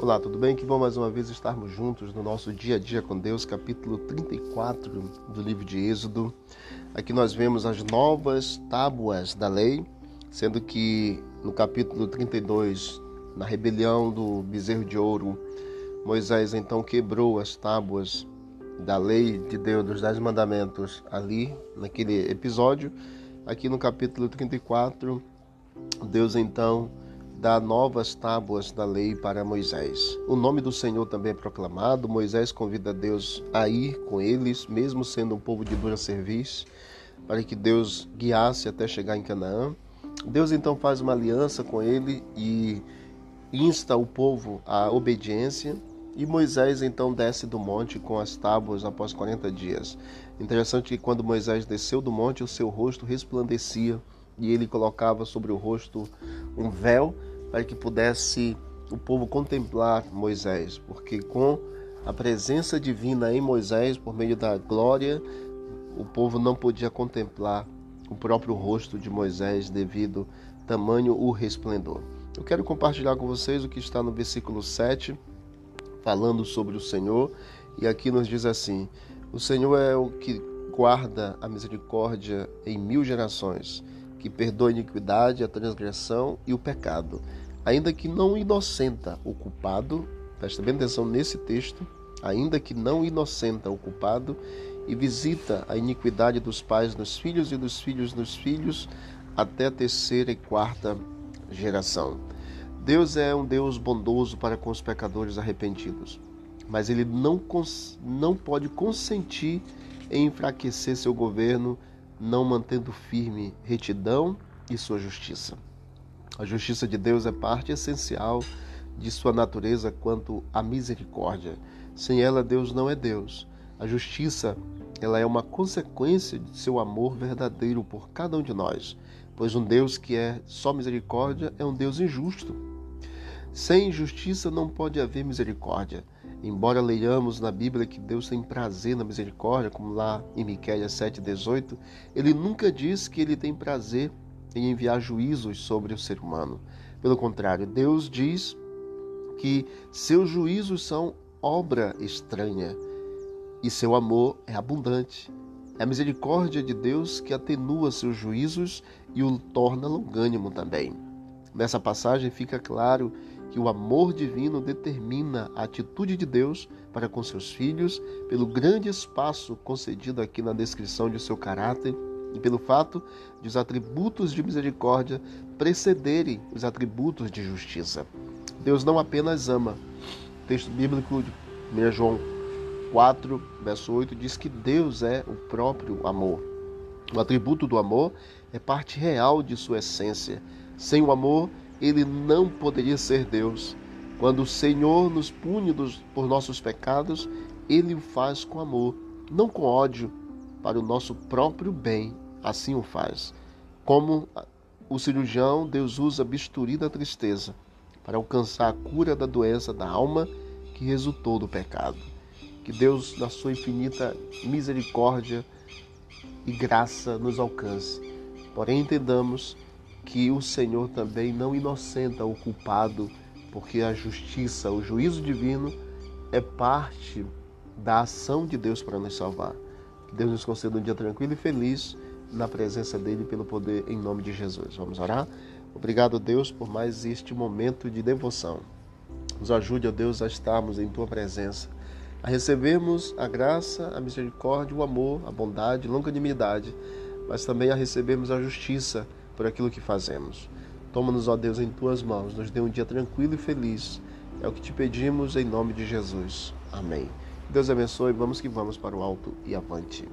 Olá, tudo bem? Que bom mais uma vez estarmos juntos no nosso dia a dia com Deus, capítulo 34 do livro de Êxodo. Aqui nós vemos as novas tábuas da lei, sendo que no capítulo 32, na rebelião do bezerro de ouro, Moisés então quebrou as tábuas da lei de Deus, dos Dez Mandamentos, ali naquele episódio. Aqui no capítulo 34, Deus então dá novas tábuas da lei para Moisés. O nome do Senhor também é proclamado. Moisés convida Deus a ir com eles, mesmo sendo um povo de dura serviço, para que Deus guiasse até chegar em Canaã. Deus então faz uma aliança com ele e insta o povo à obediência. E Moisés então desce do monte com as tábuas após 40 dias. Interessante que quando Moisés desceu do monte, o seu rosto resplandecia e ele colocava sobre o rosto um véu para que pudesse o povo contemplar Moisés, porque com a presença divina em Moisés, por meio da glória, o povo não podia contemplar o próprio rosto de Moisés devido tamanho o resplendor. Eu quero compartilhar com vocês o que está no versículo 7, falando sobre o Senhor, e aqui nos diz assim: O Senhor é o que guarda a misericórdia em mil gerações que perdoa a iniquidade, a transgressão e o pecado, ainda que não inocenta o culpado, presta bem atenção nesse texto, ainda que não inocenta o culpado, e visita a iniquidade dos pais nos filhos e dos filhos nos filhos, até a terceira e quarta geração. Deus é um Deus bondoso para com os pecadores arrependidos, mas ele não, não pode consentir em enfraquecer seu governo não mantendo firme retidão e sua justiça. A justiça de Deus é parte essencial de sua natureza quanto à misericórdia. Sem ela, Deus não é Deus. A justiça, ela é uma consequência de seu amor verdadeiro por cada um de nós, pois um Deus que é só misericórdia é um Deus injusto. Sem justiça não pode haver misericórdia. Embora leiamos na Bíblia que Deus tem prazer na misericórdia, como lá em Miqueias 7:18, ele nunca diz que ele tem prazer em enviar juízos sobre o ser humano. Pelo contrário, Deus diz que seus juízos são obra estranha e seu amor é abundante. É a misericórdia de Deus que atenua seus juízos e o torna longânimo também. Nessa passagem fica claro que o amor divino determina a atitude de Deus para com seus filhos, pelo grande espaço concedido aqui na descrição de seu caráter e pelo fato de os atributos de misericórdia precederem os atributos de justiça. Deus não apenas ama. O texto bíblico de 1 João 4, verso 8 diz que Deus é o próprio amor. O atributo do amor é parte real de sua essência. Sem o amor, ele não poderia ser Deus. Quando o Senhor nos pune por nossos pecados, ele o faz com amor, não com ódio, para o nosso próprio bem. Assim o faz. Como o cirurgião, Deus usa bisturi da tristeza para alcançar a cura da doença da alma que resultou do pecado. Que Deus, na sua infinita misericórdia e graça, nos alcance. Porém, entendamos que o Senhor também não inocenta o culpado, porque a justiça, o juízo divino é parte da ação de Deus para nos salvar. Que Deus nos conceda um dia tranquilo e feliz na presença dele pelo poder em nome de Jesus. Vamos orar? Obrigado, Deus, por mais este momento de devoção. Nos ajude, ó Deus, a estarmos em tua presença, a recebermos a graça, a misericórdia, o amor, a bondade, a longanimidade, mas também a recebermos a justiça por aquilo que fazemos. Toma-nos, ó Deus, em tuas mãos, nos dê um dia tranquilo e feliz. É o que te pedimos em nome de Jesus. Amém. Deus abençoe, vamos que vamos para o alto e avante.